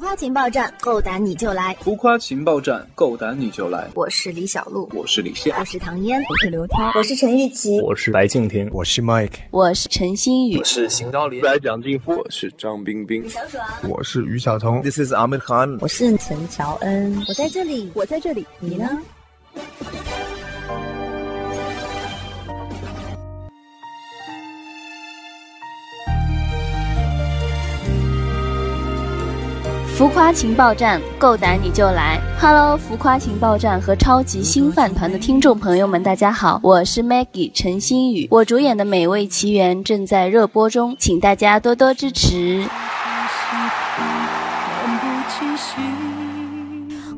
夸情报站，够胆你就来！浮夸情报站，够胆你就来！我是李小璐，我是李现，我是唐嫣，我是刘涛，我是陈玉琪，我是白敬亭，我是 Mike，我是陈星宇，我是邢昭林，我是蒋劲夫，我是张冰冰，我是于晓彤，This is Amir Khan，我是陈乔恩，我在这里，我在这里，你呢？浮夸情报站，够胆你就来！Hello，浮夸情报站和超级星饭团的听众朋友们，大家好，我是 Maggie 陈星宇，我主演的《美味奇缘》正在热播中，请大家多多支持。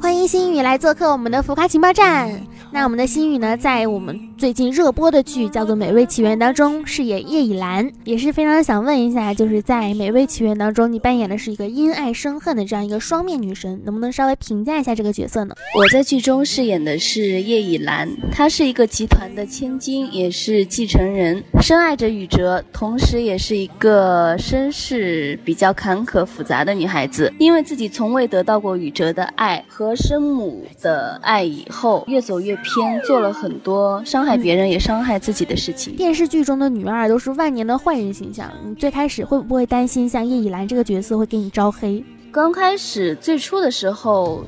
欢迎星宇来做客我们的浮夸情报站。那我们的星宇呢，在我们最近热播的剧叫做《美味奇缘》当中饰演叶以兰，也是非常想问一下，就是在《美味奇缘》当中，你扮演的是一个因爱生恨的这样一个双面女神，能不能稍微评价一下这个角色呢？我在剧中饰演的是叶以兰，她是一个集团的千金，也是继承人，深爱着宇哲，同时也是一个身世比较坎坷复杂的女孩子。因为自己从未得到过宇哲的爱和生母的爱，以后越走越。偏做了很多伤害别人也伤害自己的事情。电视剧中的女二都是万年的坏人形象，你最开始会不会担心像叶以兰这个角色会给你招黑？刚开始最初的时候。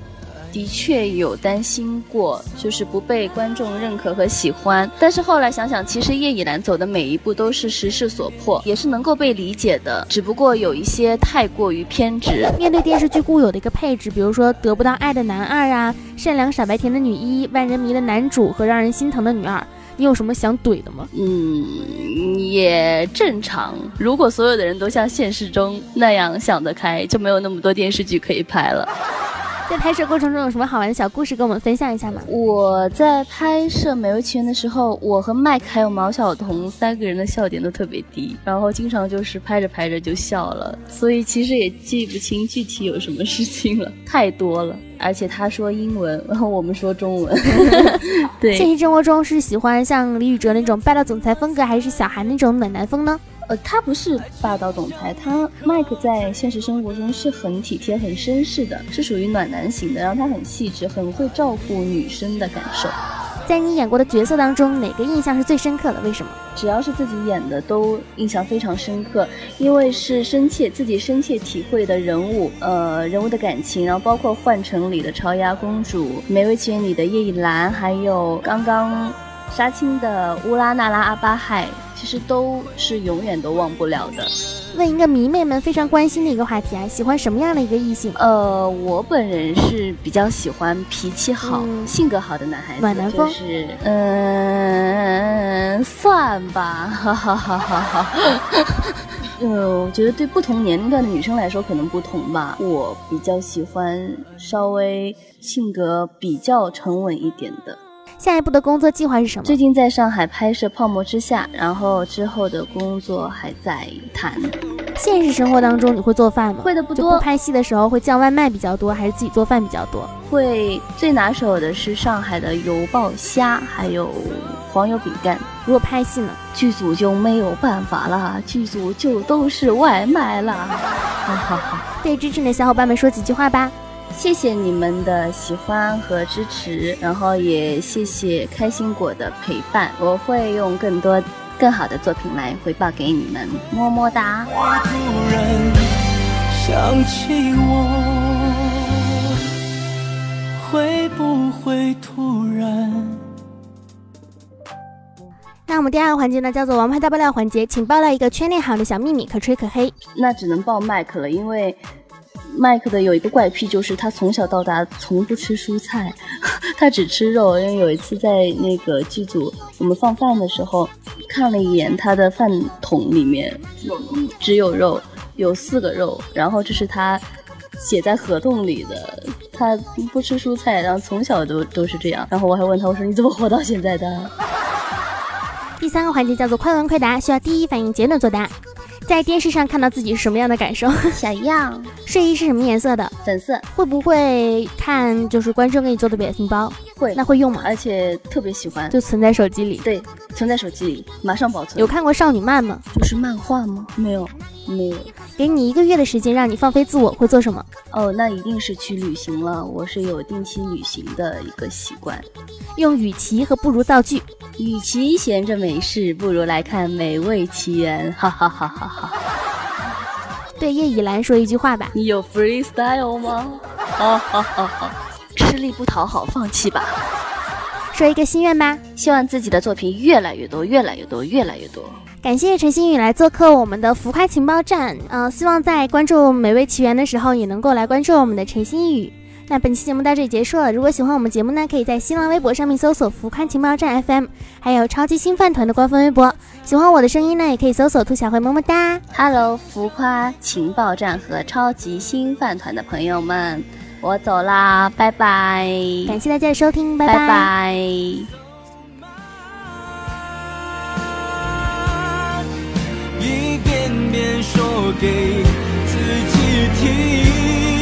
的确有担心过，就是不被观众认可和喜欢。但是后来想想，其实叶以兰走的每一步都是时势所迫，也是能够被理解的。只不过有一些太过于偏执。面对电视剧固有的一个配置，比如说得不到爱的男二啊，善良傻白甜的女一，万人迷的男主和让人心疼的女二，你有什么想怼的吗？嗯，也正常。如果所有的人都像现实中那样想得开，就没有那么多电视剧可以拍了。在拍摄过程中有什么好玩的小故事跟我们分享一下吗？我在拍摄《美味奇缘》的时候，我和麦克还有毛晓彤三个人的笑点都特别低，然后经常就是拍着拍着就笑了，所以其实也记不清具体有什么事情了，太多了。而且他说英文，然 后我们说中文。对，现实生活中是喜欢像李宇哲那种霸道总裁风格，还是小韩那种暖男风呢？呃，他不是霸道总裁，他麦克在现实生活中是很体贴、很绅士的，是属于暖男型的。然后他很细致，很会照顾女生的感受。在你演过的角色当中，哪个印象是最深刻的？为什么？只要是自己演的，都印象非常深刻，因为是深切自己深切体会的人物，呃，人物的感情，然后包括《幻城》里的朝牙公主，《美味奇缘》里的叶以兰，还有刚刚杀青的乌拉那拉阿巴亥。其实都是永远都忘不了的。问一个迷妹们非常关心的一个话题啊，喜欢什么样的一个异性？呃，我本人是比较喜欢脾气好、性格好的男孩子，暖男风。是，嗯，算吧，哈哈哈哈哈。呃，我觉得对不同年龄段的女生来说可能不同吧。我比较喜欢稍微性格比较沉稳一点的。下一步的工作计划是什么？最近在上海拍摄《泡沫之夏》，然后之后的工作还在谈。现实生活当中你会做饭吗？会的不多。不拍戏的时候会叫外卖比较多，还是自己做饭比较多？会最拿手的是上海的油爆虾，还有黄油饼干。如果拍戏呢？剧组就没有办法了，剧组就都是外卖了。好好好，对支持你的小伙伴们说几句话吧。谢谢你们的喜欢和支持，然后也谢谢开心果的陪伴。我会用更多、更好的作品来回报给你们，么么哒。会不会突然？那我们第二个环节呢，叫做王牌大爆料环节，请爆料一个圈内好的小秘密，可吹可黑。那只能爆麦克了，因为。麦克的有一个怪癖，就是他从小到大从不吃蔬菜，他只吃肉。因为有一次在那个剧组，我们放饭的时候，看了一眼他的饭桶里面，只有肉，有四个肉。然后这是他写在合同里的，他不吃蔬菜，然后从小都都是这样。然后我还问他，我说你怎么活到现在的？第三个环节叫做快问快答，需要第一反应简短作答。在电视上看到自己是什么样的感受？想要睡衣是什么颜色的？粉色。会不会看就是观众给你做的表情包？会。那会用吗？而且特别喜欢，就存在手机里。对，存在手机里，马上保存。有看过少女漫吗？就是漫画吗？没有。没有。给你一个月的时间让你放飞自我，会做什么？哦，那一定是去旅行了。我是有定期旅行的一个习惯。用与其和不如造句。与其闲着没事，不如来看《美味奇缘》。哈哈哈哈哈！对叶以兰说一句话吧。你有 freestyle 吗？哈哈哈哈！吃力不讨好，放弃吧。说一个心愿吧，希望自己的作品越来越多，越来越多，越来越多。感谢陈星宇来做客我们的浮夸情报站。嗯，希望在关注《美味奇缘》的时候，也能够来关注我们的陈星宇。那本期节目到这里结束了。如果喜欢我们节目呢，可以在新浪微博上面搜索“浮夸情报站 FM”，还有超级星饭团的官方微博。喜欢我的声音呢，也可以搜索“兔小慧么么哒”。Hello，浮夸情报站和超级星饭团的朋友们，我走啦，拜拜！感谢大家的收听，拜拜。一遍遍说给自己听。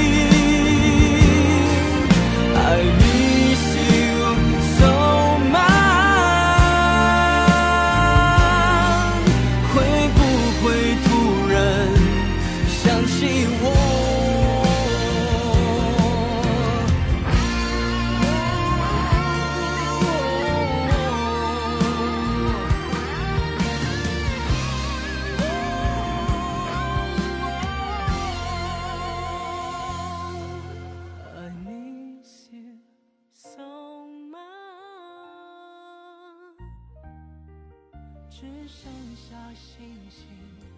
只剩下星星。